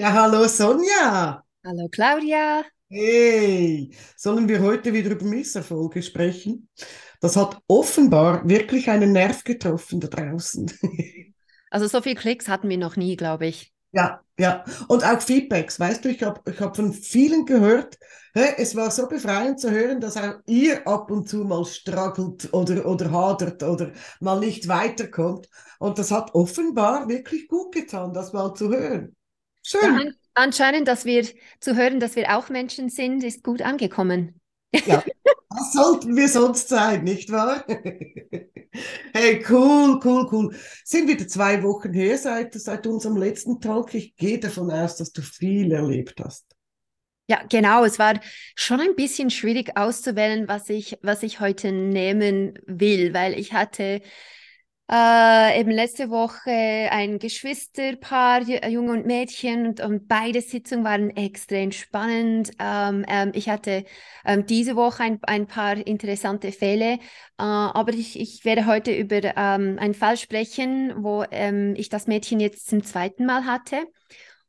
Ja, hallo Sonja. Hallo Claudia. Hey, sollen wir heute wieder über Misserfolge sprechen? Das hat offenbar wirklich einen Nerv getroffen da draußen. Also so viele Klicks hatten wir noch nie, glaube ich. Ja, ja. Und auch Feedbacks. Weißt du, ich habe ich hab von vielen gehört, hey, es war so befreiend zu hören, dass auch ihr ab und zu mal struggelt oder, oder hadert oder mal nicht weiterkommt. Und das hat offenbar wirklich gut getan, das mal zu hören. Schön. Ja, an anscheinend, dass wir zu hören, dass wir auch Menschen sind, ist gut angekommen. Ja, das sollten wir sonst sein, nicht wahr? hey, cool, cool, cool. Sind wieder zwei Wochen her seit, seit unserem letzten Talk. Ich gehe davon aus, dass du viel erlebt hast. Ja, genau. Es war schon ein bisschen schwierig auszuwählen, was ich, was ich heute nehmen will, weil ich hatte äh, eben letzte Woche ein Geschwisterpaar, Junge und Mädchen, und, und beide Sitzungen waren extrem spannend. Ähm, ähm, ich hatte ähm, diese Woche ein, ein paar interessante Fälle, äh, aber ich, ich werde heute über ähm, einen Fall sprechen, wo ähm, ich das Mädchen jetzt zum zweiten Mal hatte.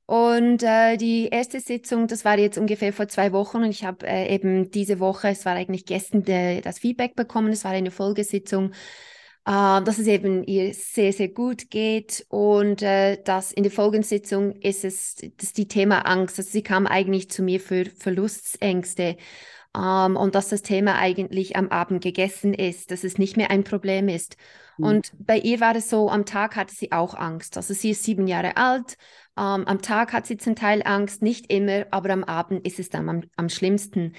Und äh, die erste Sitzung, das war jetzt ungefähr vor zwei Wochen und ich habe äh, eben diese Woche, es war eigentlich gestern, de, das Feedback bekommen, es war eine Folgesitzung äh, dass es eben ihr sehr, sehr gut geht und äh, dass in der Folgensitzung ist es das die Thema Angst. Also sie kam eigentlich zu mir für Verlustängste ähm, und dass das Thema eigentlich am Abend gegessen ist, dass es nicht mehr ein Problem ist. Mhm. Und bei ihr war es so, am Tag hatte sie auch Angst. Also sie ist sieben Jahre alt. Ähm, am Tag hat sie zum Teil Angst, nicht immer, aber am Abend ist es dann am, am schlimmsten.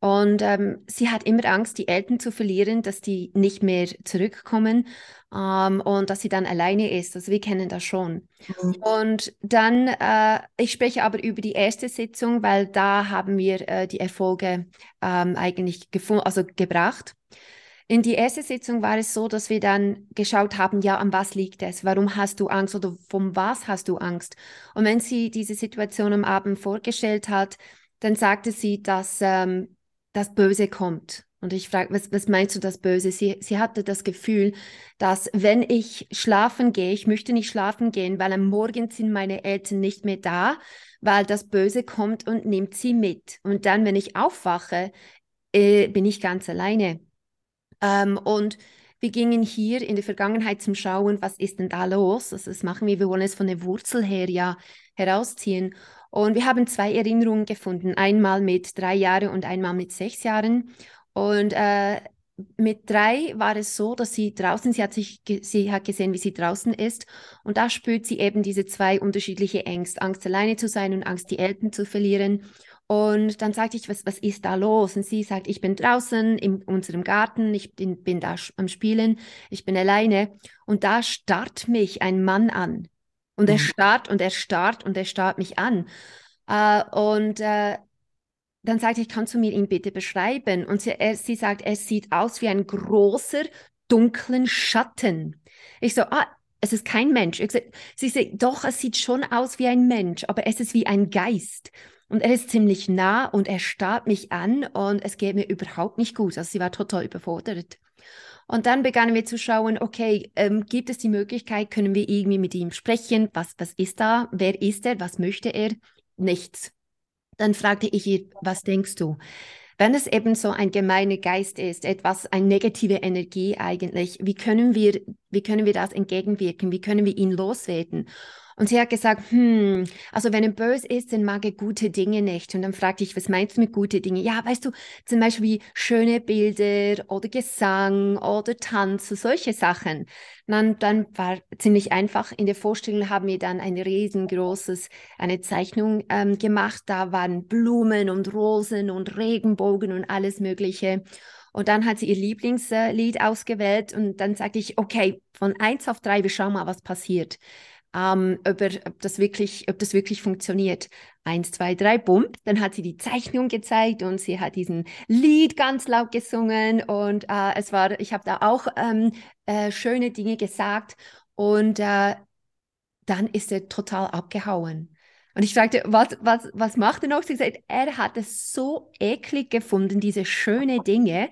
Und ähm, sie hat immer Angst, die Eltern zu verlieren, dass die nicht mehr zurückkommen ähm, und dass sie dann alleine ist. Also wir kennen das schon. Mhm. Und dann, äh, ich spreche aber über die erste Sitzung, weil da haben wir äh, die Erfolge ähm, eigentlich also gebracht. In die erste Sitzung war es so, dass wir dann geschaut haben, ja, an was liegt es? Warum hast du Angst oder von was hast du Angst? Und wenn sie diese Situation am Abend vorgestellt hat, dann sagte sie, dass ähm, das Böse kommt. Und ich frage, was, was meinst du das Böse? Sie, sie hatte das Gefühl, dass wenn ich schlafen gehe, ich möchte nicht schlafen gehen, weil am Morgen sind meine Eltern nicht mehr da, weil das Böse kommt und nimmt sie mit. Und dann, wenn ich aufwache, äh, bin ich ganz alleine. Ähm, und wir gingen hier in der Vergangenheit zum Schauen, was ist denn da los? Das machen wir, wir wollen es von der Wurzel her ja herausziehen. Und wir haben zwei Erinnerungen gefunden, einmal mit drei Jahren und einmal mit sechs Jahren. Und äh, mit drei war es so, dass sie draußen, sie hat sich, sie hat gesehen, wie sie draußen ist, und da spürt sie eben diese zwei unterschiedliche Ängste, Angst alleine zu sein und Angst, die Eltern zu verlieren. Und dann sagte ich, was, was ist da los? Und sie sagt, ich bin draußen in unserem Garten, ich bin, bin da am Spielen, ich bin alleine. Und da starrt mich ein Mann an. Und er mhm. starrt und er starrt und er starrt mich an. Äh, und äh, dann sagte ich, kannst du mir ihn bitte beschreiben? Und sie, er, sie sagt, er sieht aus wie ein großer, dunklen Schatten. Ich so, ah, es ist kein Mensch. Ich so, sie sagt, doch, es sieht schon aus wie ein Mensch, aber es ist wie ein Geist. Und er ist ziemlich nah und er starrt mich an und es geht mir überhaupt nicht gut. Also sie war total überfordert. Und dann begannen wir zu schauen, okay, ähm, gibt es die Möglichkeit, können wir irgendwie mit ihm sprechen? Was, was ist da? Wer ist er? Was möchte er? Nichts. Dann fragte ich ihn, was denkst du? Wenn es eben so ein gemeiner Geist ist, etwas, eine negative Energie eigentlich, wie können wir, wie können wir das entgegenwirken? Wie können wir ihn loswerden? Und sie hat gesagt, hm, also wenn er böse ist, dann mag er gute Dinge nicht. Und dann fragte ich, was meinst du mit gute Dinge? Ja, weißt du, zum Beispiel wie schöne Bilder oder Gesang oder Tanz, solche Sachen. Und dann, dann war ziemlich einfach. In der Vorstellung haben wir dann ein riesengroßes, eine Zeichnung ähm, gemacht. Da waren Blumen und Rosen und Regenbogen und alles Mögliche. Und dann hat sie ihr Lieblingslied ausgewählt und dann sagte ich, okay, von eins auf drei, wir schauen mal, was passiert ähm, ob, er, ob, das wirklich, ob das wirklich funktioniert. Eins, zwei, drei, bumm. Dann hat sie die Zeichnung gezeigt und sie hat diesen Lied ganz laut gesungen und äh, es war, ich habe da auch ähm, äh, schöne Dinge gesagt und äh, dann ist er total abgehauen. Und ich fragte, was, was, was macht er noch? Sie sagt, er hat es so eklig gefunden, diese schönen Dinge,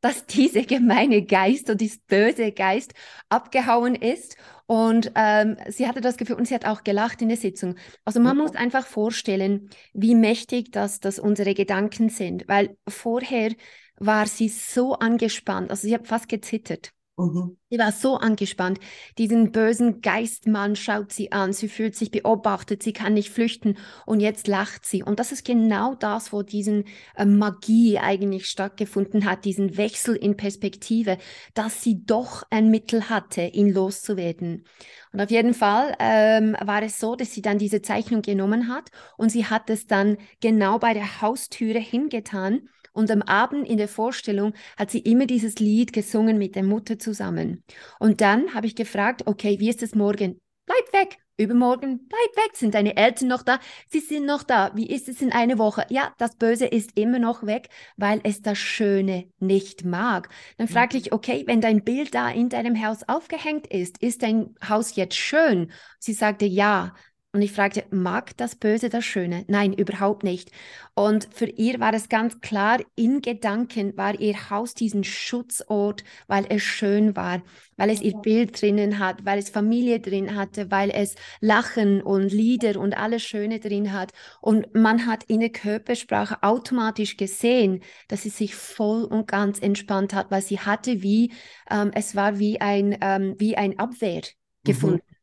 dass dieser gemeine Geist und dieses böse Geist abgehauen ist. Und ähm, sie hatte das Gefühl, und sie hat auch gelacht in der Sitzung. Also man muss einfach vorstellen, wie mächtig das, das unsere Gedanken sind, weil vorher war sie so angespannt, also sie hat fast gezittert. Mhm. Sie war so angespannt. Diesen bösen Geistmann schaut sie an. Sie fühlt sich beobachtet. Sie kann nicht flüchten. Und jetzt lacht sie. Und das ist genau das, wo diesen äh, Magie eigentlich stattgefunden hat. Diesen Wechsel in Perspektive, dass sie doch ein Mittel hatte, ihn loszuwerden. Und auf jeden Fall ähm, war es so, dass sie dann diese Zeichnung genommen hat und sie hat es dann genau bei der Haustüre hingetan und am Abend in der Vorstellung hat sie immer dieses Lied gesungen mit der Mutter zusammen. Und dann habe ich gefragt, okay, wie ist es morgen? Bleib weg. Übermorgen, bleib weg. Sind deine Eltern noch da? Sie sind noch da. Wie ist es in einer Woche? Ja, das Böse ist immer noch weg, weil es das Schöne nicht mag. Dann frage ich, okay, wenn dein Bild da in deinem Haus aufgehängt ist, ist dein Haus jetzt schön? Sie sagte, ja. Und ich fragte, mag das Böse das Schöne? Nein, überhaupt nicht. Und für ihr war es ganz klar, in Gedanken war ihr Haus diesen Schutzort, weil es schön war, weil es ihr Bild drinnen hat, weil es Familie drin hatte, weil es Lachen und Lieder und alles Schöne drin hat. Und man hat in der Körpersprache automatisch gesehen, dass sie sich voll und ganz entspannt hat, weil sie hatte wie, ähm, es war wie ein, ähm, wie ein Abwehr mhm. gefunden. Mhm.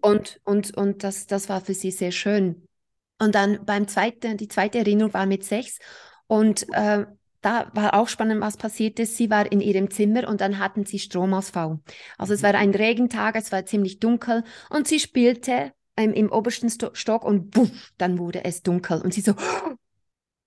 Und, und, und das, das war für sie sehr schön. Und dann beim zweiten, die zweite Erinnerung war mit sechs und äh, da war auch spannend, was passiert ist. Sie war in ihrem Zimmer und dann hatten sie Stromausfall. Also es war ein Regentag, es war ziemlich dunkel und sie spielte ähm, im obersten Stock und buff, dann wurde es dunkel und sie so,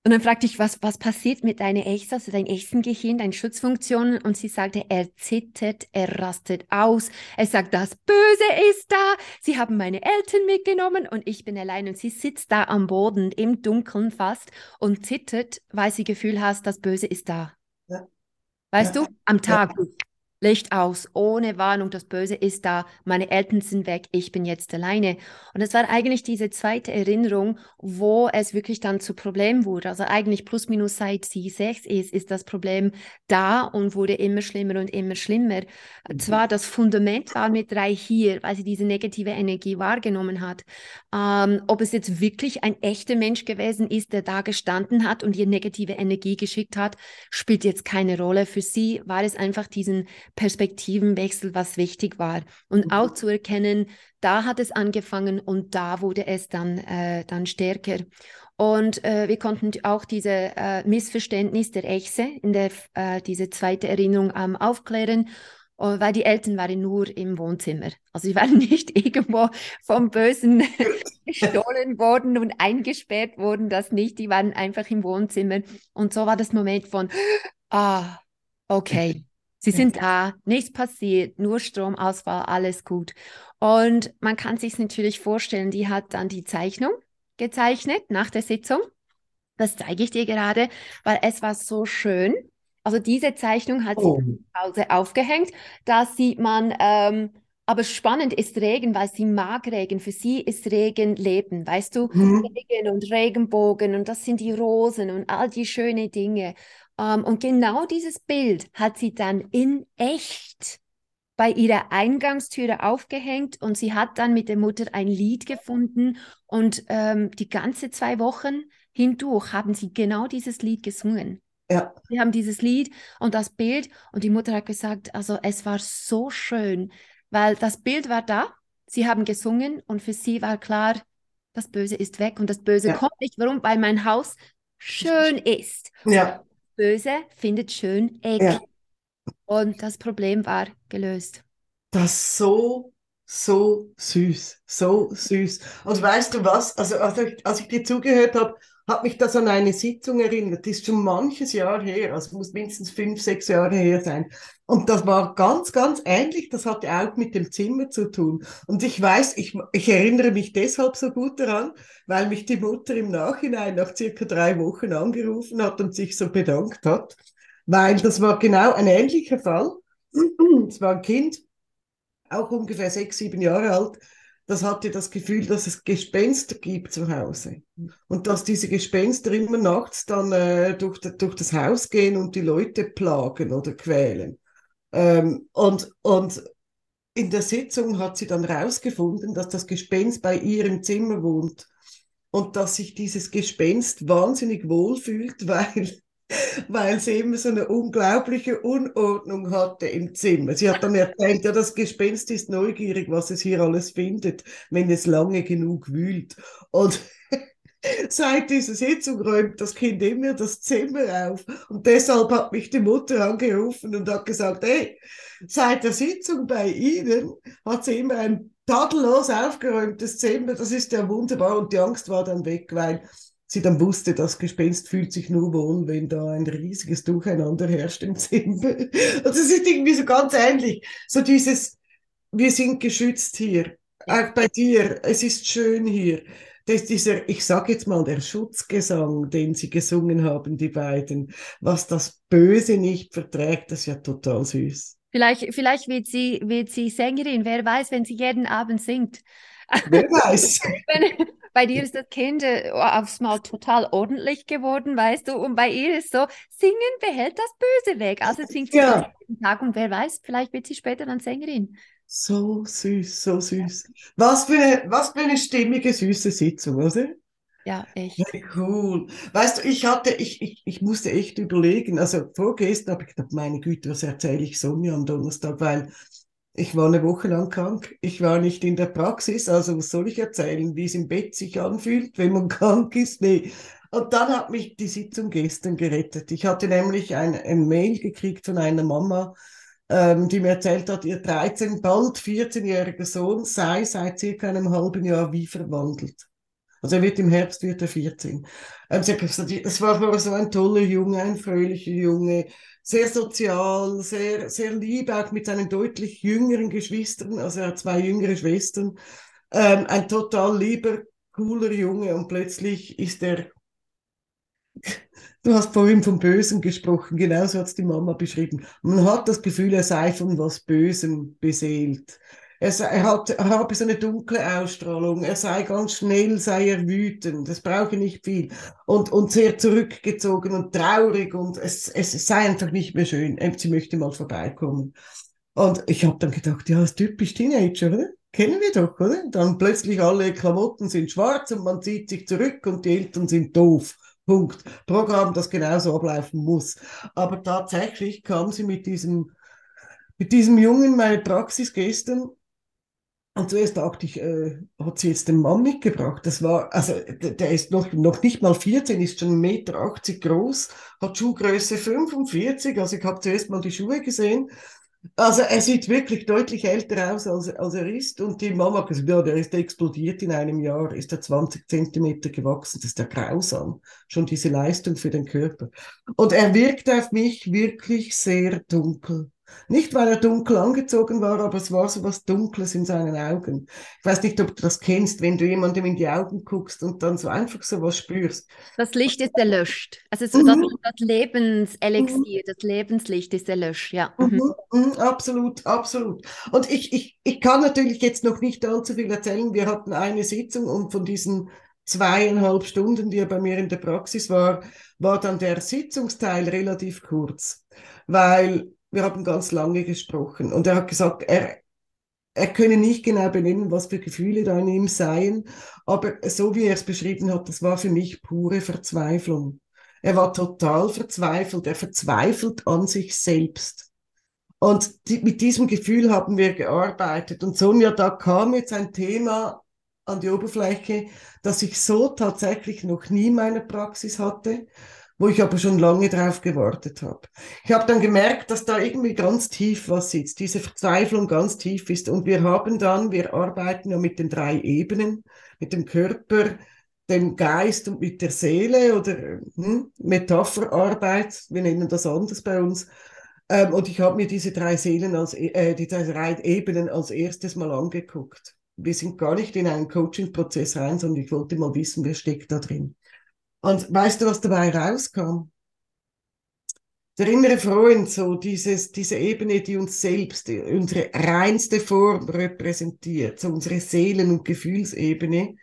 und dann fragte ich, was, was passiert mit deiner Echse, also dein Echsengehirn, deinen Schutzfunktionen? Und sie sagte, er zittert, er rastet aus. Er sagt, das Böse ist da. Sie haben meine Eltern mitgenommen und ich bin allein. Und sie sitzt da am Boden, im Dunkeln fast und zittert, weil sie Gefühl hat, das Böse ist da. Ja. Weißt ja. du, am Tag. Ja. Licht aus, ohne Warnung, das Böse ist da, meine Eltern sind weg, ich bin jetzt alleine. Und es war eigentlich diese zweite Erinnerung, wo es wirklich dann zu Problem wurde. Also eigentlich plus minus seit sie sechs ist, ist das Problem da und wurde immer schlimmer und immer schlimmer. Mhm. Zwar das Fundament war mit drei hier, weil sie diese negative Energie wahrgenommen hat. Ähm, ob es jetzt wirklich ein echter Mensch gewesen ist, der da gestanden hat und ihr negative Energie geschickt hat, spielt jetzt keine Rolle. Für sie war es einfach diesen Perspektivenwechsel, was wichtig war. Und auch zu erkennen, da hat es angefangen und da wurde es dann, äh, dann stärker. Und äh, wir konnten auch diese äh, Missverständnis der Echse in der äh, diese zweite Erinnerung ähm, aufklären äh, weil die Eltern waren nur im Wohnzimmer. Also sie waren nicht irgendwo vom Bösen gestohlen worden und eingesperrt worden, das nicht. Die waren einfach im Wohnzimmer. Und so war das Moment von, ah, okay, Sie sind da, nichts passiert, nur Stromausfall, alles gut. Und man kann sich natürlich vorstellen, die hat dann die Zeichnung gezeichnet nach der Sitzung. Das zeige ich dir gerade, weil es war so schön. Also diese Zeichnung hat oh. sie zu Hause aufgehängt. Da sieht man, ähm, aber spannend ist Regen, weil sie mag Regen. Für sie ist Regen Leben, weißt du? Mhm. Regen und Regenbogen und das sind die Rosen und all die schönen Dinge. Ähm, und genau dieses Bild hat sie dann in echt bei ihrer Eingangstüre aufgehängt und sie hat dann mit der Mutter ein Lied gefunden und ähm, die ganze zwei Wochen hindurch haben sie genau dieses Lied gesungen. Ja. Sie haben dieses Lied und das Bild und die Mutter hat gesagt, also es war so schön, weil das Bild war da, sie haben gesungen und für sie war klar, das Böse ist weg und das Böse ja. kommt nicht. Warum? Weil mein Haus schön ist. Ja. Böse findet schön Eck. Ja. Und das Problem war gelöst. Das ist so, so süß. So süß. Und weißt du was? Also, als ich, als ich dir zugehört habe, hat mich das an eine Sitzung erinnert. Das ist schon manches Jahr her, also muss mindestens fünf, sechs Jahre her sein. Und das war ganz, ganz ähnlich. Das hatte auch mit dem Zimmer zu tun. Und ich weiß, ich, ich erinnere mich deshalb so gut daran, weil mich die Mutter im Nachhinein nach circa drei Wochen angerufen hat und sich so bedankt hat, weil das war genau ein ähnlicher Fall. Es war ein Kind, auch ungefähr sechs, sieben Jahre alt, das hatte das Gefühl, dass es Gespenster gibt zu Hause. Und dass diese Gespenster immer nachts dann äh, durch, durch das Haus gehen und die Leute plagen oder quälen. Ähm, und, und in der Sitzung hat sie dann herausgefunden, dass das Gespenst bei ihr im Zimmer wohnt und dass sich dieses Gespenst wahnsinnig wohlfühlt, weil weil sie immer so eine unglaubliche Unordnung hatte im Zimmer. Sie hat dann erzählt, ja, das Gespenst ist neugierig, was es hier alles findet, wenn es lange genug wühlt. Und seit dieser Sitzung räumt das Kind immer das Zimmer auf. Und deshalb hat mich die Mutter angerufen und hat gesagt, hey, seit der Sitzung bei Ihnen hat sie immer ein tadellos aufgeräumtes Zimmer. Das ist ja wunderbar. Und die Angst war dann weg, weil sie dann wusste, das Gespenst fühlt sich nur wohl, wenn da ein riesiges Durcheinander herrscht im Zimmer. Und das ist irgendwie so ganz ähnlich. So dieses, wir sind geschützt hier, auch bei dir, es ist schön hier. Das dieser, ich sage jetzt mal, der Schutzgesang, den sie gesungen haben, die beiden, was das Böse nicht verträgt, das ist ja total süß. Vielleicht, vielleicht wird sie, wird sie Sängerin, wer weiß, wenn sie jeden Abend singt. Wer weiß. wenn, bei dir ist das Kind äh, aufs Mal total ordentlich geworden, weißt du, und bei ihr ist so, singen behält das Böse weg. Also singt sie ja. jeden Tag und wer weiß, vielleicht wird sie später dann Sängerin. So süß, so süß. Was für eine, was für eine stimmige, süße Sitzung, oder? Ja, echt. Ja, cool. Weißt du, ich hatte, ich, ich, ich musste echt überlegen, also vorgestern habe ich gedacht, meine Güte, was erzähle ich Sonja am Donnerstag, weil ich war eine Woche lang krank. Ich war nicht in der Praxis, also was soll ich erzählen, wie es im Bett sich anfühlt, wenn man krank ist? Nee. Und dann hat mich die Sitzung gestern gerettet. Ich hatte nämlich ein, ein Mail gekriegt von einer Mama, ähm, die mir erzählt hat, ihr 13, bald 14-jähriger Sohn sei seit circa einem halben Jahr wie verwandelt. Also er wird im Herbst wird er 14. Ähm, es war so ein toller Junge, ein fröhlicher Junge, sehr sozial, sehr, sehr lieb, auch mit seinen deutlich jüngeren Geschwistern. Also er hat zwei jüngere Schwestern. Ähm, ein total lieber, cooler Junge und plötzlich ist er. Du hast vorhin vom Bösen gesprochen, genauso hat es die Mama beschrieben. Man hat das Gefühl, er sei von was Bösem beseelt. Er, er, hat, er habe so eine dunkle Ausstrahlung, er sei ganz schnell, sei er wütend, es brauche nicht viel und, und sehr zurückgezogen und traurig und es, es sei einfach nicht mehr schön. Sie möchte mal vorbeikommen. Und ich habe dann gedacht, ja, das ist typisch Teenager, oder? Kennen wir doch, oder? Dann plötzlich alle Klamotten sind schwarz und man zieht sich zurück und die Eltern sind doof. Punkt. Programm, das genauso ablaufen muss. Aber tatsächlich kam sie mit diesem, mit diesem Jungen in meine Praxis gestern und zuerst dachte ich, äh, hat sie jetzt den Mann mitgebracht? Das war, also der ist noch, noch nicht mal 14, ist schon 1,80 Meter groß, hat Schuhgröße 45, also ich habe zuerst mal die Schuhe gesehen. Also er sieht wirklich deutlich älter aus, als, als er ist. Und die Mama hat gesagt, ja, der ist explodiert in einem Jahr, ist er 20 Zentimeter gewachsen. Das ist ja grausam. Schon diese Leistung für den Körper. Und er wirkt auf mich wirklich sehr dunkel. Nicht, weil er dunkel angezogen war, aber es war so was Dunkles in seinen Augen. Ich weiß nicht, ob du das kennst, wenn du jemandem in die Augen guckst und dann so einfach so was spürst. Das Licht ist erlöscht. Also so mhm. das, das Lebenselixier, mhm. das Lebenslicht ist erlöscht, ja. Mhm. mhm. mhm. absolut, absolut. Und ich, ich, ich kann natürlich jetzt noch nicht allzu viel erzählen. Wir hatten eine Sitzung und von diesen zweieinhalb Stunden, die er bei mir in der Praxis war, war dann der Sitzungsteil relativ kurz, weil wir haben ganz lange gesprochen und er hat gesagt, er, er könne nicht genau benennen, was für Gefühle da in ihm seien, aber so wie er es beschrieben hat, das war für mich pure Verzweiflung. Er war total verzweifelt, er verzweifelt an sich selbst. Und die, mit diesem Gefühl haben wir gearbeitet. Und Sonja, da kam jetzt ein Thema an die Oberfläche, das ich so tatsächlich noch nie in meiner Praxis hatte wo ich aber schon lange drauf gewartet habe. Ich habe dann gemerkt, dass da irgendwie ganz tief was sitzt, diese Verzweiflung ganz tief ist. Und wir haben dann, wir arbeiten ja mit den drei Ebenen, mit dem Körper, dem Geist und mit der Seele oder hm, Metapherarbeit, wir nennen das anders bei uns. Ähm, und ich habe mir diese drei Seelen als, äh, die drei Ebenen als erstes mal angeguckt. Wir sind gar nicht in einen Coaching-Prozess rein, sondern ich wollte mal wissen, wer steckt da drin. Und weißt du, was dabei rauskam? der innere Freund, so dieses, diese Ebene, die uns selbst, unsere reinste Form repräsentiert, so unsere Seelen- und Gefühlsebene,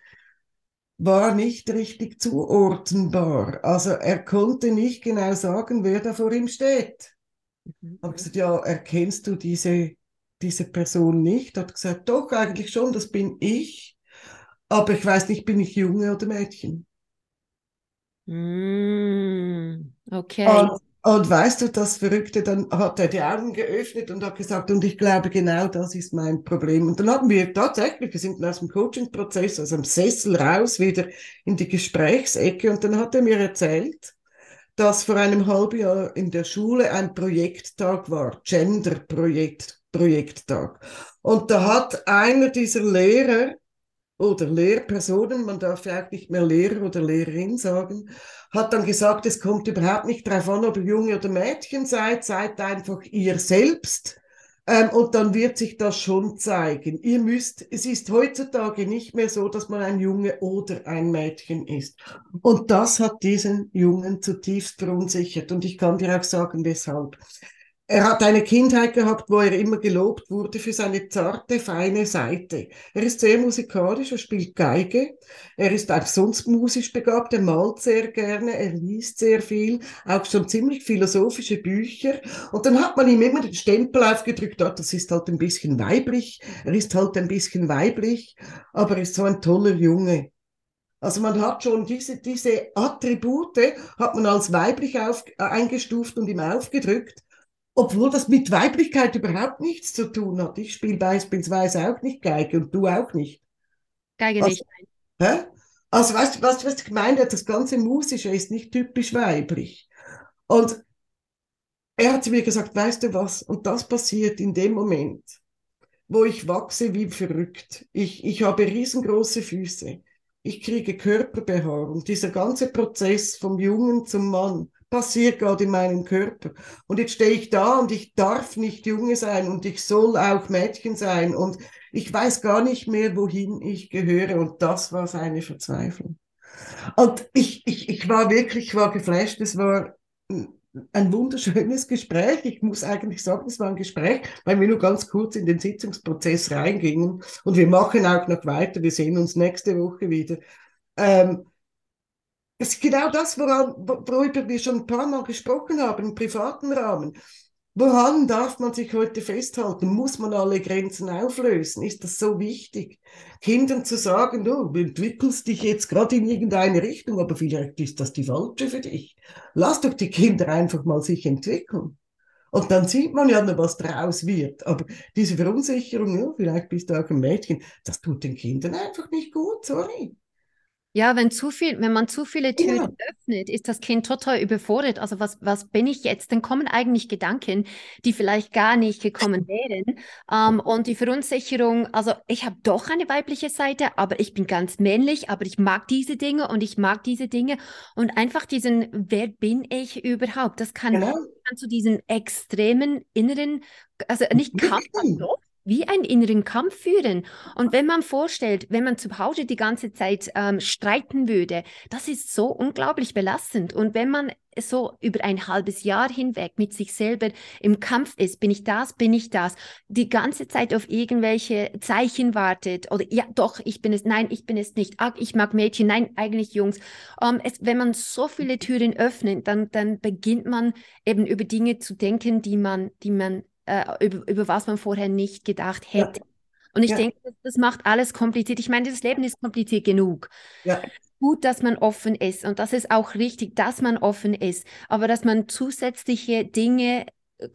war nicht richtig zuordnenbar. Also er konnte nicht genau sagen, wer da vor ihm steht. Mhm. Habe gesagt, ja, erkennst du diese, diese Person nicht? Hat gesagt, doch, eigentlich schon, das bin ich. Aber ich weiß nicht, bin ich Junge oder Mädchen? Mm, okay. Und, und weißt du, das Verrückte, dann hat er die Augen geöffnet und hat gesagt, und ich glaube, genau das ist mein Problem. Und dann haben wir tatsächlich, wir sind aus dem Coaching-Prozess, aus dem Sessel raus, wieder in die Gesprächsecke und dann hat er mir erzählt, dass vor einem halben Jahr in der Schule ein Projekttag war, Gender-Projekt, Projekttag. Und da hat einer dieser Lehrer oder Lehrpersonen, man darf ja auch nicht mehr Lehrer oder Lehrerin sagen, hat dann gesagt, es kommt überhaupt nicht darauf an, ob ihr Junge oder Mädchen seid, seid einfach ihr selbst. Ähm, und dann wird sich das schon zeigen. Ihr müsst, es ist heutzutage nicht mehr so, dass man ein Junge oder ein Mädchen ist. Und das hat diesen Jungen zutiefst verunsichert. Und ich kann dir auch sagen, weshalb. Er hat eine Kindheit gehabt, wo er immer gelobt wurde für seine zarte, feine Seite. Er ist sehr musikalisch, er spielt Geige, er ist auch sonst musisch begabt, er malt sehr gerne, er liest sehr viel, auch schon ziemlich philosophische Bücher. Und dann hat man ihm immer den Stempel aufgedrückt, ah, das ist halt ein bisschen weiblich, er ist halt ein bisschen weiblich, aber er ist so ein toller Junge. Also man hat schon diese, diese Attribute, hat man als weiblich auf, eingestuft und ihm aufgedrückt obwohl das mit Weiblichkeit überhaupt nichts zu tun hat. Ich spiele beispielsweise auch nicht Geige und du auch nicht. Geige also, nicht. Hä? Also weißt du, was, was ich meine? Das ganze Musische ist nicht typisch weiblich. Und er hat zu mir gesagt, weißt du was? Und das passiert in dem Moment, wo ich wachse wie verrückt. Ich, ich habe riesengroße Füße. Ich kriege Körperbehaarung. Dieser ganze Prozess vom Jungen zum Mann passiert gerade in meinem Körper. Und jetzt stehe ich da und ich darf nicht Junge sein und ich soll auch Mädchen sein und ich weiß gar nicht mehr, wohin ich gehöre. Und das war seine Verzweiflung. Und ich, ich, ich war wirklich, ich war geflasht. Es war ein wunderschönes Gespräch. Ich muss eigentlich sagen, es war ein Gespräch, weil wir nur ganz kurz in den Sitzungsprozess reingingen. Und wir machen auch noch weiter. Wir sehen uns nächste Woche wieder. Ähm, das ist genau das, woran, worüber wir schon ein paar Mal gesprochen haben, im privaten Rahmen. Woran darf man sich heute festhalten? Muss man alle Grenzen auflösen? Ist das so wichtig? Kindern zu sagen, du entwickelst dich jetzt gerade in irgendeine Richtung, aber vielleicht ist das die falsche für dich. Lass doch die Kinder einfach mal sich entwickeln. Und dann sieht man ja noch, was draus wird. Aber diese Verunsicherung, ja, vielleicht bist du auch ein Mädchen, das tut den Kindern einfach nicht gut, sorry. Ja, wenn zu viel, wenn man zu viele Türen ja. öffnet, ist das Kind total überfordert. Also was, was bin ich jetzt? Dann kommen eigentlich Gedanken, die vielleicht gar nicht gekommen wären. Ähm, und die Verunsicherung, also ich habe doch eine weibliche Seite, aber ich bin ganz männlich, aber ich mag diese Dinge und ich mag diese Dinge. Und einfach diesen, wer bin ich überhaupt? Das kann, genau. kann zu diesen extremen inneren, also nicht Kampf, doch, wie einen inneren Kampf führen. Und wenn man vorstellt, wenn man zu Hause die ganze Zeit ähm, streiten würde, das ist so unglaublich belastend. Und wenn man so über ein halbes Jahr hinweg mit sich selber im Kampf ist, bin ich das, bin ich das, die ganze Zeit auf irgendwelche Zeichen wartet oder ja, doch, ich bin es, nein, ich bin es nicht, ach, ich mag Mädchen, nein, eigentlich Jungs. Ähm, es, wenn man so viele Türen öffnet, dann, dann beginnt man eben über Dinge zu denken, die man, die man äh, über, über was man vorher nicht gedacht hätte. Ja. Und ich ja. denke, das, macht alles kompliziert. Ich meine, das Leben ist kompliziert genug. Ja. Gut, dass man offen ist und das ist auch richtig, dass man offen ist, aber dass man zusätzliche Dinge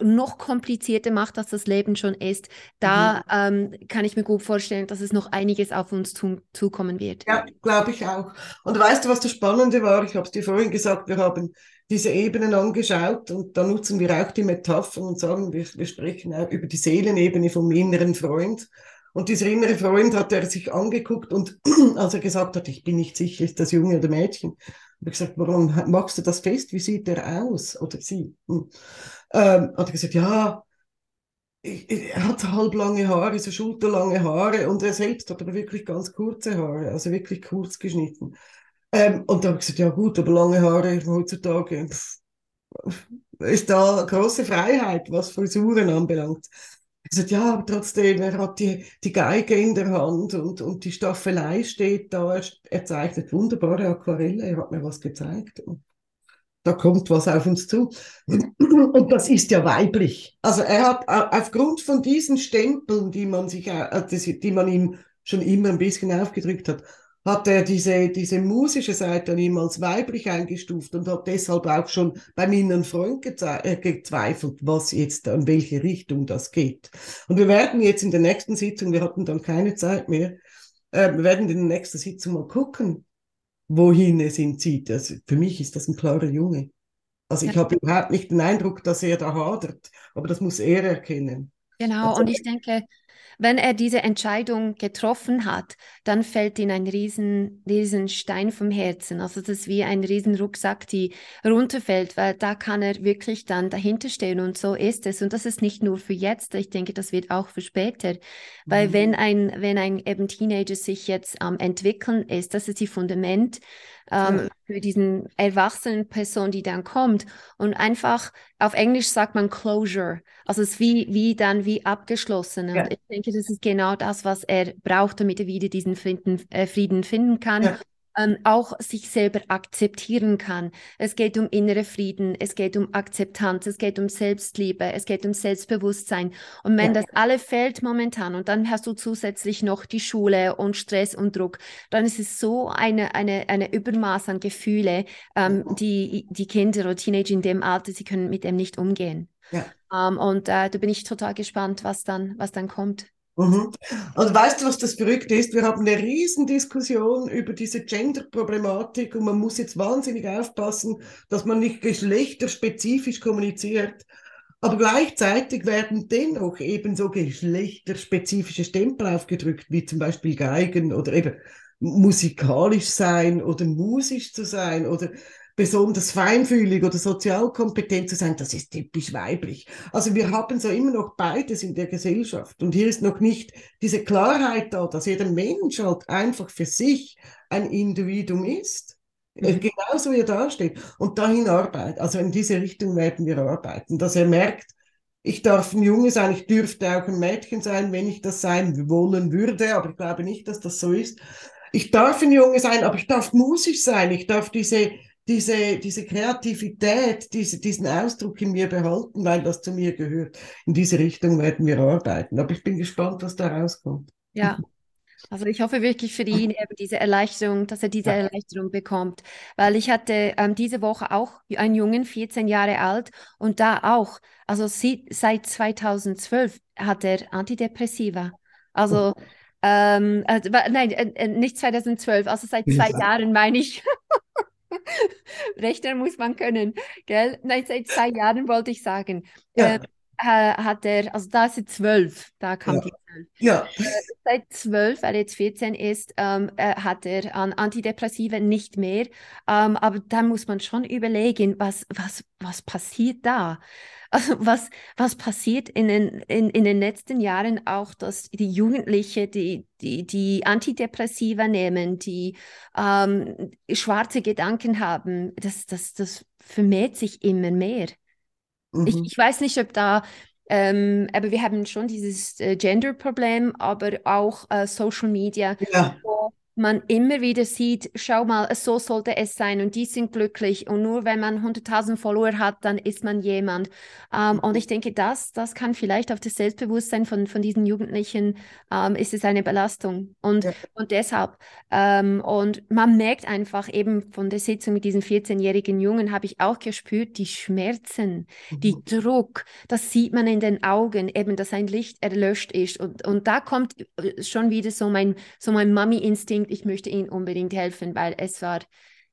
noch komplizierter macht, als das Leben schon ist, da mhm. ähm, kann ich mir gut vorstellen, dass es noch einiges auf uns zu, zukommen wird. Ja, glaube ich auch. Und weißt du, was das Spannende war? Ich habe es dir vorhin gesagt, wir haben diese Ebenen angeschaut und da nutzen wir auch die Metaphern und sagen, wir, wir sprechen auch über die Seelenebene vom inneren Freund. Und dieser innere Freund hat er sich angeguckt und als er gesagt hat, ich bin nicht sicher, ist das Junge oder Mädchen, habe ich gesagt, warum machst du das fest? Wie sieht er aus? Oder sie? Hm. Ähm, hat er gesagt, ja, er hat halblange Haare, so schulterlange Haare und er selbst hat aber wirklich ganz kurze Haare, also wirklich kurz geschnitten. Ähm, und da habe ich gesagt, ja gut, aber lange Haare heutzutage, pff, ist da große Freiheit, was Frisuren anbelangt. Er sagt, ja, aber trotzdem, er hat die, die Geige in der Hand und, und die Staffelei steht da. Er, er zeichnet wunderbare Aquarelle, er hat mir was gezeigt. Und da kommt was auf uns zu. Und das ist ja weiblich. Also er hat aufgrund von diesen Stempeln, die man sich, äh, die man ihm schon immer ein bisschen aufgedrückt hat, hat er diese, diese musische Seite an ihm als weiblich eingestuft und hat deshalb auch schon bei meinen Freund äh, gezweifelt, was jetzt, in welche Richtung das geht. Und wir werden jetzt in der nächsten Sitzung, wir hatten dann keine Zeit mehr, äh, wir werden in der nächsten Sitzung mal gucken, wohin es ihn zieht. Also für mich ist das ein klarer Junge. Also ich habe überhaupt nicht den Eindruck, dass er da hadert, aber das muss er erkennen. Genau, also, und ich denke, wenn er diese Entscheidung getroffen hat, dann fällt ihm ein riesen, riesen Stein vom Herzen. Also das ist wie ein riesen Rucksack, die runterfällt, weil da kann er wirklich dann dahinter stehen und so ist es. Und das ist nicht nur für jetzt, ich denke, das wird auch für später. Weil mhm. wenn ein, wenn ein eben Teenager sich jetzt am entwickeln ist, das ist die Fundament ähm, für diesen erwachsenen Person, die dann kommt. Und einfach, auf Englisch sagt man Closure. Also es ist wie, wie dann wie abgeschlossen. Ja. Und ich denke, das ist genau das, was er braucht, damit er wieder diesen Frieden, äh, Frieden finden kann. Ja ähm, auch sich selber akzeptieren kann. Es geht um innere Frieden, es geht um Akzeptanz, es geht um Selbstliebe, es geht um Selbstbewusstsein. Und wenn ja. das alle fällt momentan und dann hast du zusätzlich noch die Schule und Stress und Druck, dann ist es so eine, eine, eine Übermaß an Gefühle, ähm, die, die Kinder oder Teenager in dem Alter, sie können mit dem nicht umgehen. Ja. Ähm, und äh, da bin ich total gespannt, was dann, was dann kommt. Mhm. Und weißt du, was das Verrückte ist? Wir haben eine Riesendiskussion über diese Gender-Problematik und man muss jetzt wahnsinnig aufpassen, dass man nicht geschlechterspezifisch kommuniziert. Aber gleichzeitig werden dennoch ebenso geschlechterspezifische Stempel aufgedrückt, wie zum Beispiel Geigen oder eben musikalisch sein oder musisch zu sein oder besonders feinfühlig oder sozial kompetent zu sein, das ist typisch weiblich. Also wir haben so immer noch beides in der Gesellschaft. Und hier ist noch nicht diese Klarheit da, dass jeder Mensch halt einfach für sich ein Individuum ist. Mhm. Genauso wie er dasteht. Und dahin arbeitet. Also in diese Richtung werden wir arbeiten, dass er merkt, ich darf ein Junge sein, ich dürfte auch ein Mädchen sein, wenn ich das sein wollen würde, aber ich glaube nicht, dass das so ist. Ich darf ein Junge sein, aber ich darf musisch sein, ich darf diese diese, diese Kreativität, diese, diesen Ausdruck in mir behalten, weil das zu mir gehört. In diese Richtung werden wir arbeiten. Aber ich bin gespannt, was da rauskommt. Ja. Also ich hoffe wirklich für ihn eben diese Erleichterung, dass er diese ja. Erleichterung bekommt. Weil ich hatte ähm, diese Woche auch einen Jungen, 14 Jahre alt, und da auch, also sie, seit 2012 hat er Antidepressiva. Also, oh. ähm, äh, nein, äh, äh nicht 2012, also seit zwei Jahren meine ich. Rechnen muss man können, gell? Nein, seit zwei Jahren wollte ich sagen. Ja. Äh, hat er, also da ist er zwölf, da kam ja. die Zahl. Ja. Äh, seit zwölf, weil er jetzt 14 ist, ähm, äh, hat er an Antidepressive nicht mehr. Ähm, aber da muss man schon überlegen, was, was, was passiert da? Also was, was passiert in den, in, in den letzten Jahren auch, dass die Jugendlichen, die, die, die Antidepressiva nehmen, die ähm, schwarze Gedanken haben, das, das, das vermehrt sich immer mehr. Mhm. Ich, ich weiß nicht, ob da ähm, aber wir haben schon dieses äh, Gender-Problem, aber auch äh, Social Media, ja. wo man immer wieder sieht, schau mal, so sollte es sein und die sind glücklich und nur wenn man 100.000 Follower hat, dann ist man jemand. Ähm, und ich denke, das, das kann vielleicht auf das Selbstbewusstsein von, von diesen Jugendlichen, ähm, ist es eine Belastung. Und, ja. und deshalb, ähm, und man merkt einfach eben von der Sitzung mit diesen 14-jährigen Jungen, habe ich auch gespürt, die Schmerzen, mhm. die Druck, das sieht man in den Augen, eben, dass ein Licht erlöscht ist. Und, und da kommt äh, schon wieder so mein, so mein Mami-Instinkt, ich möchte ihnen unbedingt helfen, weil es war,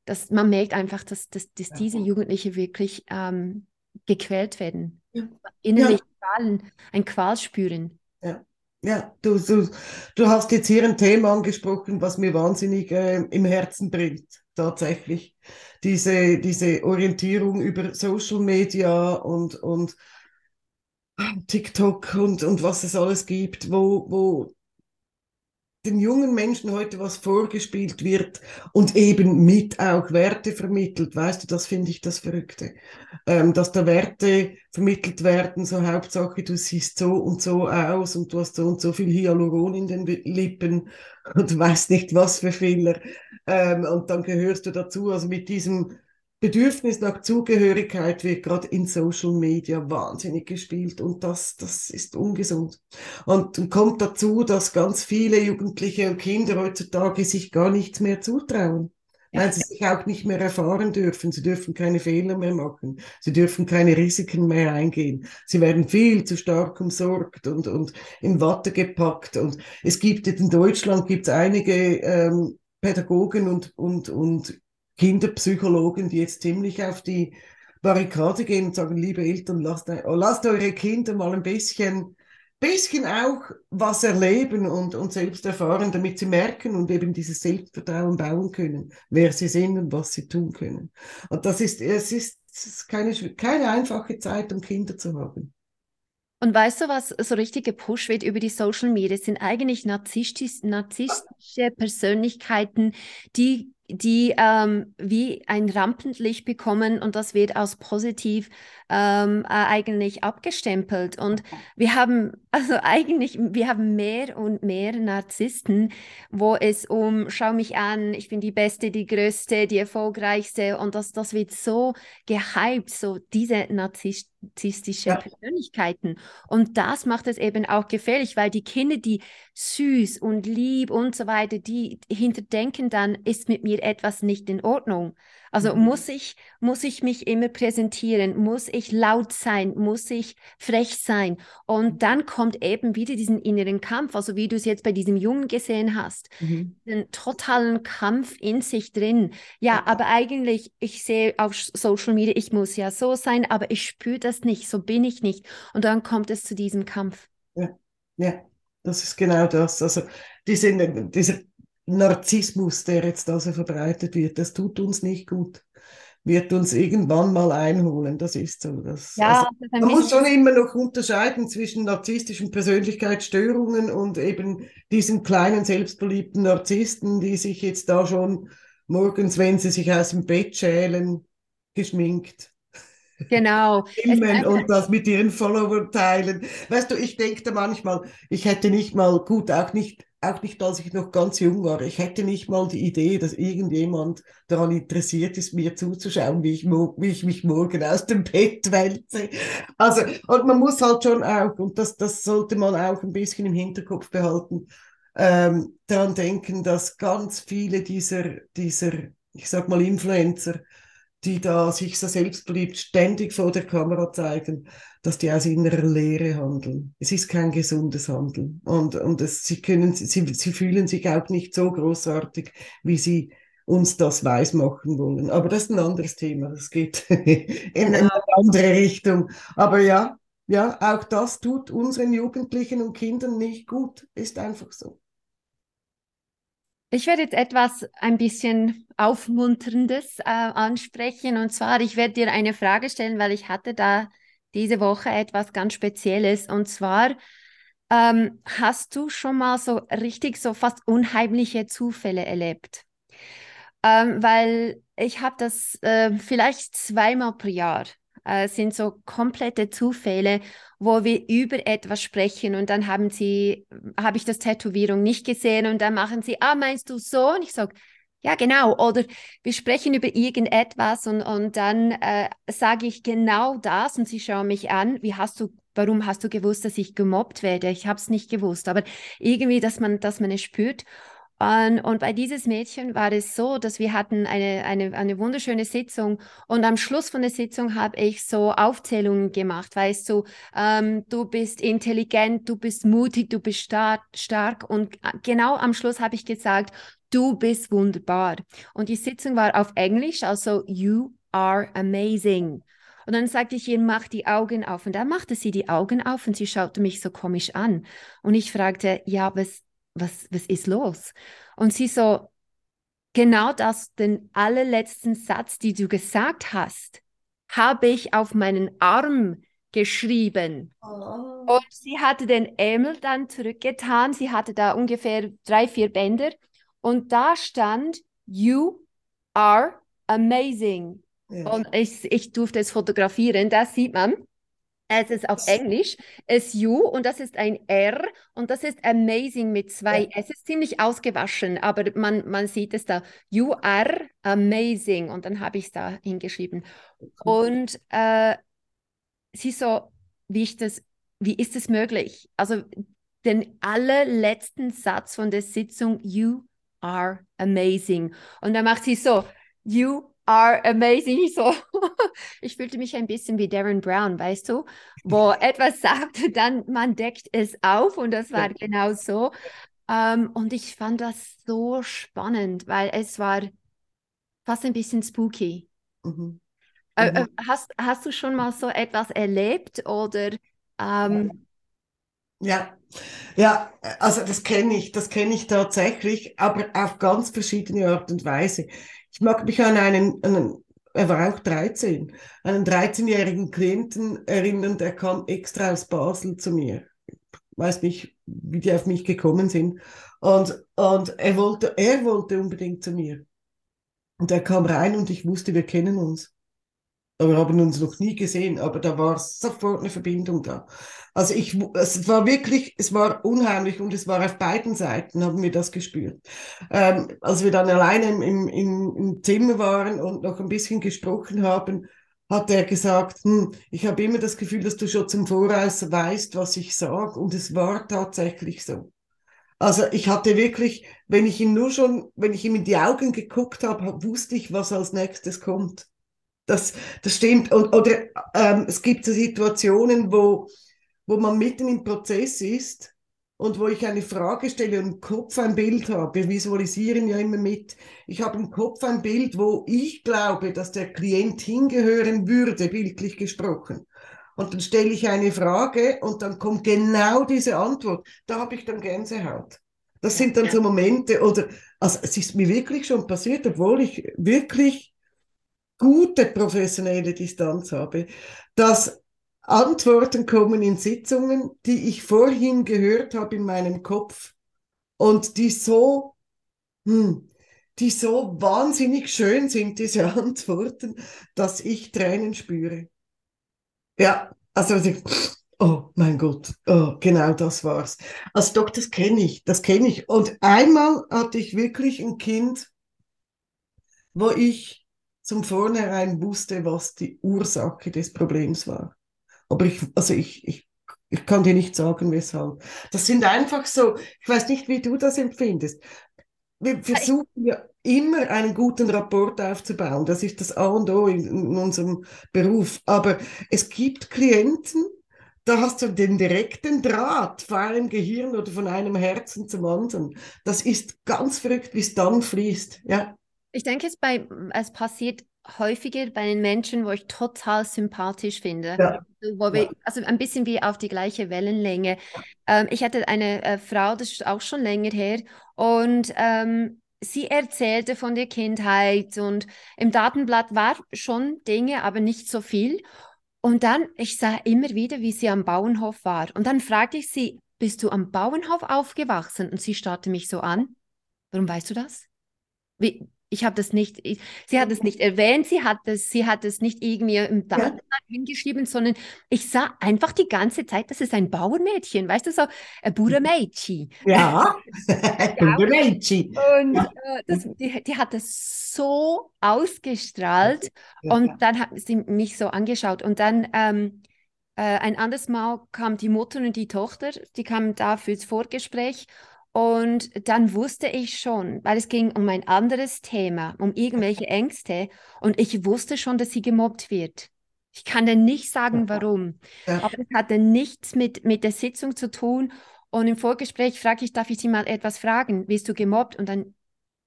dass man merkt einfach, dass, dass, dass diese Jugendlichen wirklich ähm, gequält werden. Ja. Innerlich ja. Ein Qual spüren. Ja. Ja, du, du, du hast jetzt hier ein Thema angesprochen, was mir wahnsinnig äh, im Herzen bringt, tatsächlich. Diese, diese Orientierung über Social Media und, und TikTok und, und was es alles gibt, wo, wo den jungen Menschen heute was vorgespielt wird und eben mit auch Werte vermittelt. Weißt du, das finde ich das Verrückte. Ähm, dass da Werte vermittelt werden, so Hauptsache, du siehst so und so aus und du hast so und so viel Hyaluron in den Lippen und du weißt nicht, was für Fehler. Ähm, und dann gehörst du dazu. Also mit diesem Bedürfnis nach Zugehörigkeit wird gerade in Social Media wahnsinnig gespielt und das, das ist ungesund. Und kommt dazu, dass ganz viele Jugendliche und Kinder heutzutage sich gar nichts mehr zutrauen. Ja. Weil sie sich auch nicht mehr erfahren dürfen. Sie dürfen keine Fehler mehr machen. Sie dürfen keine Risiken mehr eingehen. Sie werden viel zu stark umsorgt und, und in Watte gepackt. Und es gibt in Deutschland gibt es einige ähm, Pädagogen und, und, und Kinderpsychologen, die jetzt ziemlich auf die Barrikade gehen und sagen, liebe Eltern, lasst, oh, lasst eure Kinder mal ein bisschen, bisschen auch was erleben und, und selbst erfahren, damit sie merken und eben dieses Selbstvertrauen bauen können, wer sie sind und was sie tun können. Und das ist, es ist keine, keine einfache Zeit, um Kinder zu haben. Und weißt du, was so richtig gepusht wird über die Social Media? Es sind eigentlich narzisstische Persönlichkeiten, die die ähm, wie ein Rampenlicht bekommen und das wird als positiv ähm, äh, eigentlich abgestempelt. Und wir haben also eigentlich, wir haben mehr und mehr Narzissten, wo es um, schau mich an, ich bin die Beste, die Größte, die Erfolgreichste und das, das wird so gehypt, so diese narzisstische ja. Persönlichkeiten. Und das macht es eben auch gefährlich, weil die Kinder, die süß und lieb und so weiter, die hinterdenken dann, ist mit mir etwas nicht in Ordnung. Also mhm. muss ich, muss ich mich immer präsentieren, muss ich laut sein, muss ich frech sein. Und mhm. dann kommt eben wieder diesen inneren Kampf, also wie du es jetzt bei diesem Jungen gesehen hast, mhm. den totalen Kampf in sich drin. Ja, aber eigentlich, ich sehe auf Social Media, ich muss ja so sein, aber ich spüre das nicht, so bin ich nicht. Und dann kommt es zu diesem Kampf. Ja, ja. Das ist genau das. Also diese, dieser Narzissmus, der jetzt also verbreitet wird, das tut uns nicht gut. Wird uns irgendwann mal einholen, das ist so. Das, ja, also, man muss schon immer noch unterscheiden zwischen narzisstischen Persönlichkeitsstörungen und eben diesen kleinen selbstbeliebten Narzissten, die sich jetzt da schon morgens, wenn sie sich aus dem Bett schälen, geschminkt Genau. Und das mit ihren Followern teilen. Weißt du, ich denke manchmal, ich hätte nicht mal, gut, auch nicht, auch nicht, als ich noch ganz jung war, ich hätte nicht mal die Idee, dass irgendjemand daran interessiert ist, mir zuzuschauen, wie ich, wie ich mich morgen aus dem Bett wälze. Also, und man muss halt schon auch, und das, das sollte man auch ein bisschen im Hinterkopf behalten, ähm, daran denken, dass ganz viele dieser, dieser, ich sag mal, Influencer, die da sich so selbstbeliebt ständig vor der Kamera zeigen, dass die aus innerer Leere handeln. Es ist kein gesundes Handeln. Und, und es, sie, können, sie, sie fühlen sich auch nicht so großartig, wie sie uns das weismachen wollen. Aber das ist ein anderes Thema. Das geht in eine andere Richtung. Aber ja, ja, auch das tut unseren Jugendlichen und Kindern nicht gut. Ist einfach so. Ich werde jetzt etwas ein bisschen Aufmunterndes äh, ansprechen. Und zwar, ich werde dir eine Frage stellen, weil ich hatte da diese Woche etwas ganz Spezielles. Und zwar, ähm, hast du schon mal so richtig so fast unheimliche Zufälle erlebt? Ähm, weil ich habe das äh, vielleicht zweimal pro Jahr äh, sind so komplette Zufälle, wo wir über etwas sprechen und dann haben sie, habe ich das Tätowierung nicht gesehen und dann machen sie, ah, meinst du so? Und ich sage, ja, genau. Oder wir sprechen über irgendetwas und, und dann äh, sage ich genau das und sie schauen mich an, wie hast du, warum hast du gewusst, dass ich gemobbt werde? Ich habe es nicht gewusst, aber irgendwie, dass man, dass man es spürt. Und, und bei dieses Mädchen war es so, dass wir hatten eine, eine, eine wunderschöne Sitzung und am Schluss von der Sitzung habe ich so Aufzählungen gemacht, weißt du, ähm, du bist intelligent, du bist mutig, du bist stark, stark und äh, genau am Schluss habe ich gesagt, du bist wunderbar. Und die Sitzung war auf Englisch, also you are amazing. Und dann sagte ich ihr, mach die Augen auf. Und dann machte sie die Augen auf und sie schaute mich so komisch an. Und ich fragte, ja, was was, was ist los? Und sie so, genau das, den allerletzten Satz, die du gesagt hast, habe ich auf meinen Arm geschrieben. Oh. Und sie hatte den Ärmel dann zurückgetan. Sie hatte da ungefähr drei, vier Bänder. Und da stand, You are amazing. Ja. Und ich, ich durfte es fotografieren. Das sieht man. Es ist auf Englisch, es U und das ist ein R und das ist amazing mit zwei. Ja. Es ist ziemlich ausgewaschen, aber man, man sieht es da. You are amazing und dann habe ich es da hingeschrieben. Und äh, sie so, wie ich das, wie ist es möglich? Also den allerletzten Satz von der Sitzung, you are amazing. Und dann macht sie so, you are amazing. So, ich fühlte mich ein bisschen wie Darren Brown, weißt du, wo etwas sagt, dann man deckt es auf und das war genau so. Um, ähm, und ich fand das so spannend, weil es war fast ein bisschen spooky. Mhm. Äh, äh, mhm. hast, hast du schon mal so etwas erlebt oder? Ähm... Ja, ja, also das kenne ich, das kenne ich tatsächlich, aber auf ganz verschiedene Art und Weise. Ich mag mich an einen, einen er war auch 13, einen 13-jährigen Klienten erinnern, der kam extra aus Basel zu mir. Weiß nicht, wie die auf mich gekommen sind. Und, und er, wollte, er wollte unbedingt zu mir. Und er kam rein und ich wusste, wir kennen uns. Aber haben uns noch nie gesehen, aber da war sofort eine Verbindung da. Also ich, es war wirklich, es war unheimlich und es war auf beiden Seiten, haben wir das gespürt. Ähm, als wir dann alleine im, im, im Zimmer waren und noch ein bisschen gesprochen haben, hat er gesagt, hm, ich habe immer das Gefühl, dass du schon zum Voraus weißt, was ich sage. Und es war tatsächlich so. Also ich hatte wirklich, wenn ich ihn nur schon, wenn ich ihm in die Augen geguckt habe, wusste ich, was als nächstes kommt. Das, das stimmt. Und, oder ähm, es gibt so Situationen, wo, wo man mitten im Prozess ist und wo ich eine Frage stelle und im Kopf ein Bild habe. Wir visualisieren ja immer mit. Ich habe im Kopf ein Bild, wo ich glaube, dass der Klient hingehören würde, bildlich gesprochen. Und dann stelle ich eine Frage und dann kommt genau diese Antwort. Da habe ich dann Gänsehaut. Das sind dann so Momente, oder, also es ist mir wirklich schon passiert, obwohl ich wirklich gute professionelle Distanz habe, dass Antworten kommen in Sitzungen, die ich vorhin gehört habe in meinem Kopf und die so, hm, die so wahnsinnig schön sind, diese Antworten, dass ich Tränen spüre. Ja, also oh mein Gott, oh, genau das war's. Also doch, das kenne ich, das kenne ich. Und einmal hatte ich wirklich ein Kind, wo ich zum Vornherein wusste, was die Ursache des Problems war. Aber ich, also ich, ich, ich kann dir nicht sagen, weshalb. Das sind einfach so, ich weiß nicht, wie du das empfindest. Wir versuchen ja immer einen guten Rapport aufzubauen. Das ist das A und O in, in unserem Beruf. Aber es gibt Klienten, da hast du den direkten Draht von einem Gehirn oder von einem Herzen zum anderen. Das ist ganz verrückt, wie es dann fließt. Ja. Ich denke, es, bei, es passiert häufiger bei den Menschen, wo ich total sympathisch finde. Ja. Also, wo wir, also ein bisschen wie auf die gleiche Wellenlänge. Ähm, ich hatte eine äh, Frau, das ist auch schon länger her, und ähm, sie erzählte von der Kindheit und im Datenblatt war schon Dinge, aber nicht so viel. Und dann, ich sah immer wieder, wie sie am Bauernhof war. Und dann fragte ich sie, bist du am Bauernhof aufgewachsen? Und sie starrte mich so an. Warum weißt du das? Wie, ich habe das nicht, ich, sie hat es nicht erwähnt, sie hat es, sie hat es nicht irgendwie im Datenblatt ja. hingeschrieben, sondern ich sah einfach die ganze Zeit, das ist ein Bauernmädchen, weißt du, so ein Bauernmädchen. Ja, Bauernmädchen. Und äh, das, die, die, hat das so ausgestrahlt ja. und dann hat sie mich so angeschaut und dann ähm, äh, ein anderes Mal kam die Mutter und die Tochter, die kamen da fürs Vorgespräch und dann wusste ich schon, weil es ging um ein anderes Thema, um irgendwelche Ängste. Und ich wusste schon, dass sie gemobbt wird. Ich kann dir nicht sagen, warum. Ja. Aber es hatte nichts mit, mit der Sitzung zu tun. Und im Vorgespräch frage ich, darf ich Sie mal etwas fragen? Wirst du gemobbt? Und dann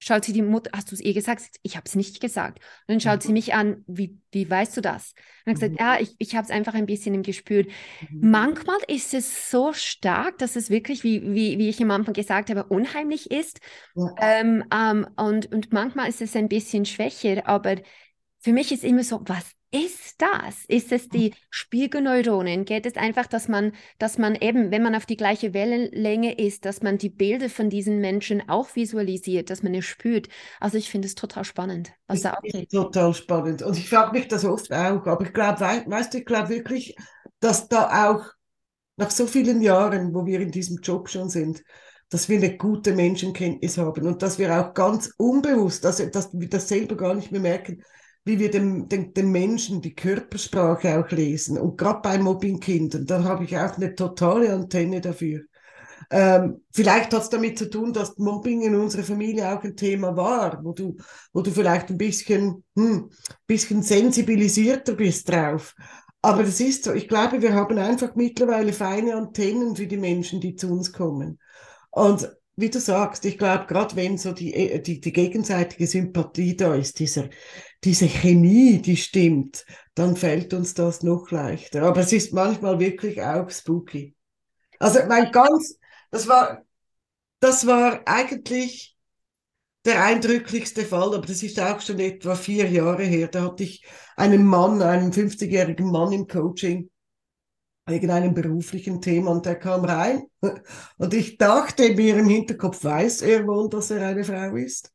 schaut sie die Mutter, hast du es ihr gesagt? Ich habe es nicht gesagt. Und dann schaut mhm. sie mich an, wie, wie weißt du das? Und dann gesagt, mhm. ja, ich, ich habe es einfach ein bisschen im Gespür. Mhm. Manchmal ist es so stark, dass es wirklich, wie, wie, wie ich am Anfang gesagt habe, unheimlich ist. Ja. Ähm, ähm, und, und manchmal ist es ein bisschen schwächer, aber für mich ist immer so, was ist das? Ist es die Spiegelneuronen? Geht es einfach, dass man, dass man eben, wenn man auf die gleiche Wellenlänge ist, dass man die Bilder von diesen Menschen auch visualisiert, dass man es spürt? Also ich finde es total spannend, da ist abgeht. total spannend. Und ich frage mich das oft auch. Aber ich glaube, wei weißt du, ich glaube wirklich, dass da auch nach so vielen Jahren, wo wir in diesem Job schon sind, dass wir eine gute Menschenkenntnis haben und dass wir auch ganz unbewusst, dass, dass wir das selber gar nicht mehr merken, wie wir den, den, den Menschen die Körpersprache auch lesen. Und gerade bei Mobbingkindern, da habe ich auch eine totale Antenne dafür. Ähm, vielleicht hat es damit zu tun, dass Mobbing in unserer Familie auch ein Thema war, wo du, wo du vielleicht ein bisschen, hm, bisschen sensibilisierter bist drauf. Aber das ist so. Ich glaube, wir haben einfach mittlerweile feine Antennen für die Menschen, die zu uns kommen. Und wie du sagst, ich glaube, gerade wenn so die, äh, die, die gegenseitige Sympathie da ist, dieser, diese Chemie, die stimmt, dann fällt uns das noch leichter. Aber es ist manchmal wirklich auch spooky. Also mein ganz, das war, das war eigentlich der eindrücklichste Fall, aber das ist auch schon etwa vier Jahre her. Da hatte ich einen Mann, einen 50-jährigen Mann im Coaching, wegen einem beruflichen Thema und der kam rein und ich dachte mir im Hinterkopf, weiß er wohl, dass er eine Frau ist?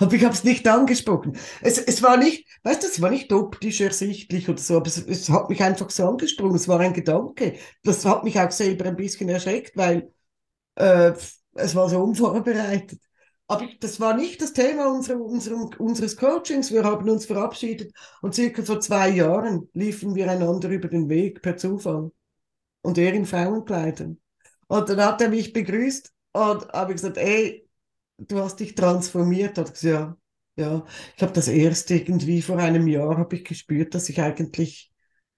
Aber ich habe es nicht angesprochen. Es, es war nicht, weißt du, es war nicht optisch ersichtlich oder so, aber es, es hat mich einfach so angesprungen. Es war ein Gedanke. Das hat mich auch selber ein bisschen erschreckt, weil äh, es war so unvorbereitet. Aber das war nicht das Thema unserer, unserer, unseres Coachings. Wir haben uns verabschiedet und circa vor zwei Jahren liefen wir einander über den Weg per Zufall. Und er in Frauenkleidern. Und dann hat er mich begrüßt und habe gesagt, ey, du hast dich transformiert. Hat gesagt, ja, ja. Ich habe das erst irgendwie vor einem Jahr habe ich gespürt, dass ich eigentlich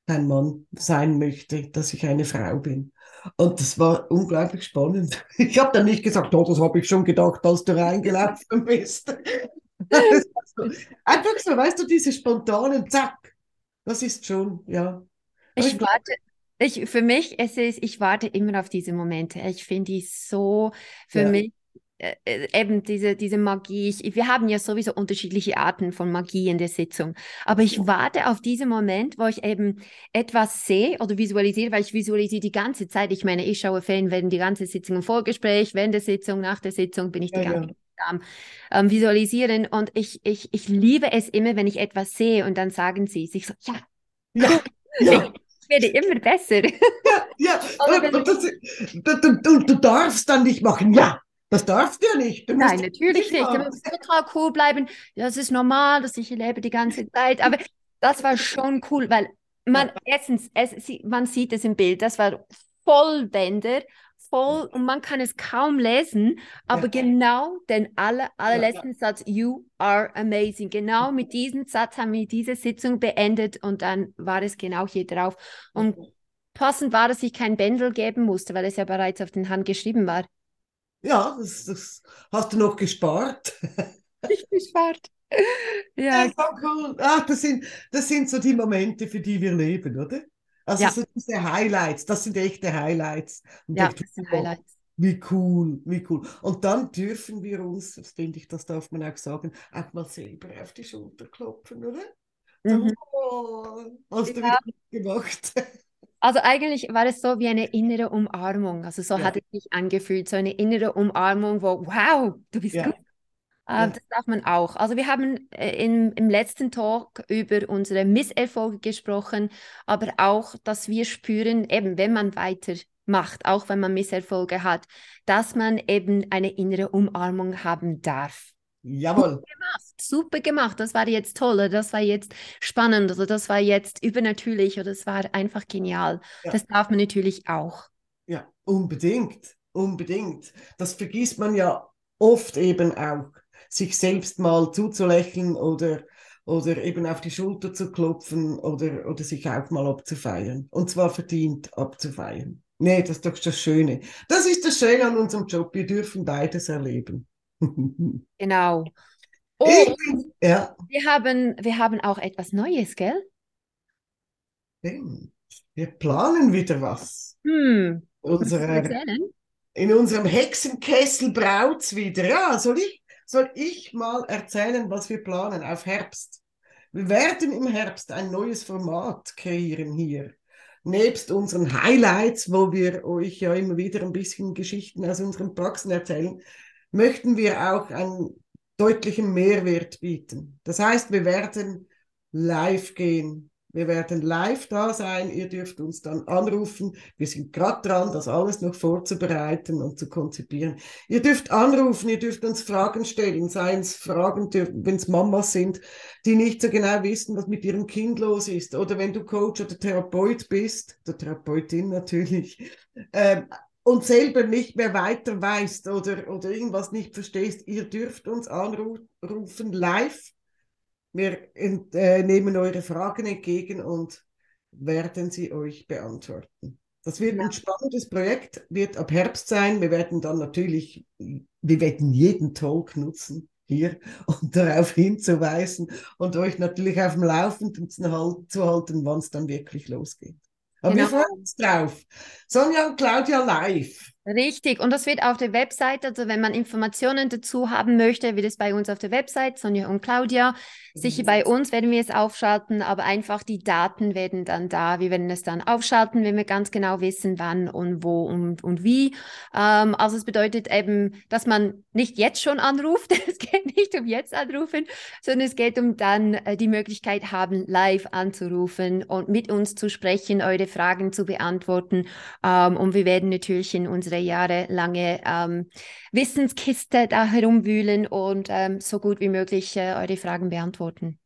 kein Mann sein möchte, dass ich eine Frau bin. Und das war unglaublich spannend. Ich habe dann nicht gesagt, oh, das habe ich schon gedacht, als du reingelaufen bist. Einfach so, weißt du, diese spontanen Zack. Das ist schon, ja. Ich warte, ich, für mich, es ist, ich warte immer auf diese Momente. Ich finde die so, für ja. mich, eben diese, diese Magie. Ich, wir haben ja sowieso unterschiedliche Arten von Magie in der Sitzung. Aber ich warte auf diesen Moment, wo ich eben etwas sehe oder visualisiere, weil ich visualisiere die ganze Zeit. Ich meine, ich schaue Fernsehen, während die ganze Sitzung im Vorgespräch, während der Sitzung, nach der Sitzung bin ich die ja, ganze Zeit am ähm, Visualisieren. Und ich, ich, ich liebe es immer, wenn ich etwas sehe und dann sagen sie sich so, ja, ja. ja. Ich werde immer besser. Ja, ja. und, und, das, du, du, du darfst dann nicht machen, ja, das darfst du ja nicht. Du Nein, natürlich nicht. Du musst total cool bleiben. Das ist normal, dass ich lebe die ganze Zeit. Aber das war schon cool, weil man erstens, es, man sieht es im Bild, das war voll Bänder, voll und man kann es kaum lesen, aber genau den aller, allerletzten. Satz, you are amazing. Genau mit diesem Satz haben wir diese Sitzung beendet und dann war es genau hier drauf. Und passend war, dass ich kein Bändel geben musste, weil es ja bereits auf den Hand geschrieben war. Ja, das, das hast du noch gespart. Ich gespart. Ja. ja cool. Ach, das, sind, das sind so die Momente, für die wir leben, oder? Also ja. so diese Highlights, das sind echte Highlights. Und ja, das sind Highlights. Wie cool, wie cool. Und dann dürfen wir uns, das finde ich, das darf man auch sagen, auch mal selber auf die Schulter klopfen, oder? Mhm. Oh, hast du ja. wieder gemacht. Also eigentlich war es so wie eine innere Umarmung. Also so ja. hat es sich angefühlt, so eine innere Umarmung, wo, wow, du bist ja. gut. Äh, ja. Das darf man auch. Also wir haben äh, im, im letzten Talk über unsere Misserfolge gesprochen, aber auch, dass wir spüren, eben wenn man weitermacht, auch wenn man Misserfolge hat, dass man eben eine innere Umarmung haben darf. Jawohl. Super gemacht. Das war jetzt toll, oder das war jetzt spannend, oder das war jetzt übernatürlich, oder das war einfach genial. Ja. Das darf man natürlich auch. Ja, unbedingt, unbedingt. Das vergisst man ja oft eben auch, sich selbst mal zuzulächeln oder, oder eben auf die Schulter zu klopfen oder, oder sich auch mal abzufeiern. Und zwar verdient abzufeiern. Nee, das ist doch das Schöne. Das ist das Schöne an unserem Job. Wir dürfen beides erleben. Genau. Und ja. wir, haben, wir haben auch etwas Neues, gell? Wir planen wieder was. Hm. Unsere, in unserem Hexenkessel braut's wieder. Ja, soll ich, soll ich mal erzählen, was wir planen auf Herbst? Wir werden im Herbst ein neues Format kreieren hier. Nebst unseren Highlights, wo wir euch ja immer wieder ein bisschen Geschichten aus unseren Praxen erzählen, möchten wir auch einen deutlichen Mehrwert bieten. Das heißt, wir werden live gehen. Wir werden live da sein. Ihr dürft uns dann anrufen. Wir sind gerade dran, das alles noch vorzubereiten und zu konzipieren. Ihr dürft anrufen, ihr dürft uns Fragen stellen, seien es Fragen, wenn es Mamas sind, die nicht so genau wissen, was mit ihrem Kind los ist. Oder wenn du Coach oder Therapeut bist, der Therapeutin natürlich, ähm, und selber nicht mehr weiter weißt oder, oder irgendwas nicht verstehst, ihr dürft uns anrufen live wir äh, nehmen eure Fragen entgegen und werden sie euch beantworten. Das wird ein spannendes Projekt, wird ab Herbst sein. Wir werden dann natürlich, wir werden jeden Talk nutzen hier und darauf hinzuweisen und euch natürlich auf dem Laufenden zu halten, wann es dann wirklich losgeht. Aber genau. wir freuen uns drauf. Sonja und Claudia live. Richtig, und das wird auf der Website, also wenn man Informationen dazu haben möchte, wird es bei uns auf der Website, Sonja und Claudia. Sicher bei uns werden wir es aufschalten, aber einfach die Daten werden dann da. Wir werden es dann aufschalten, wenn wir ganz genau wissen, wann und wo und, und wie. Ähm, also es bedeutet eben, dass man nicht jetzt schon anruft. Es geht nicht um jetzt anrufen, sondern es geht um dann äh, die Möglichkeit haben, live anzurufen und mit uns zu sprechen, eure Fragen zu beantworten. Ähm, und wir werden natürlich in unsere unsere jahrelange ähm, Wissenskiste da herumwühlen und ähm, so gut wie möglich äh, eure Fragen beantworten.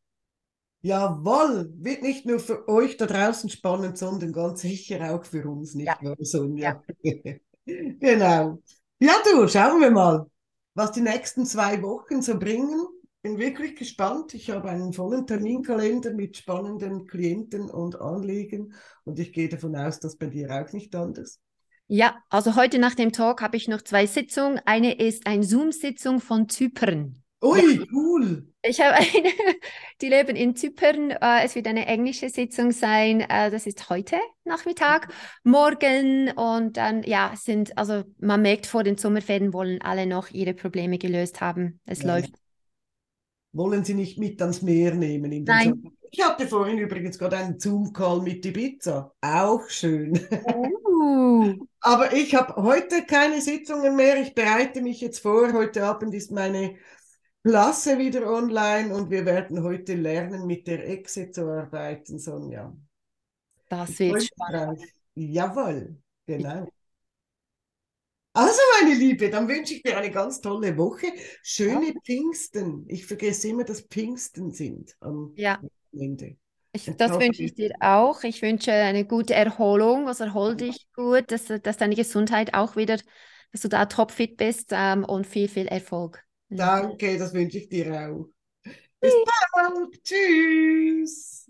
Jawohl, wird nicht nur für euch da draußen spannend, sondern ganz sicher auch für uns, nicht ja. wahr, Sonja? Ja. genau. Ja, du, schauen wir mal, was die nächsten zwei Wochen so bringen. Bin wirklich gespannt. Ich habe einen vollen Terminkalender mit spannenden Klienten und Anliegen und ich gehe davon aus, dass bei dir auch nicht anders. Ja, also heute nach dem Talk habe ich noch zwei Sitzungen. Eine ist eine Zoom-Sitzung von Zypern. Ui, ja. cool. Ich habe eine, die leben in Zypern. Äh, es wird eine englische Sitzung sein. Äh, das ist heute Nachmittag, morgen und dann, ja, sind, also man merkt, vor den Sommerferien wollen alle noch ihre Probleme gelöst haben. Es ja. läuft. Wollen Sie nicht mit ans Meer nehmen? Nein. Sommer? Ich hatte vorhin übrigens gerade einen Zoom-Call mit Ibiza. Auch schön. Oh. Aber ich habe heute keine Sitzungen mehr. Ich bereite mich jetzt vor. Heute Abend ist meine Klasse wieder online und wir werden heute lernen, mit der Exe zu arbeiten, Sonja. Das wird spannend. Jawohl, genau. Also, meine Liebe, dann wünsche ich dir eine ganz tolle Woche. Schöne ja. Pfingsten. Ich vergesse immer, dass Pfingsten sind am ja. Ende. Ich, das wünsche ich dir auch. Ich wünsche eine gute Erholung. Also erhol dich gut, dass, dass deine Gesundheit auch wieder, dass du da topfit bist ähm, und viel, viel Erfolg. Danke, das wünsche ich dir auch. Bis bald. Tschüss.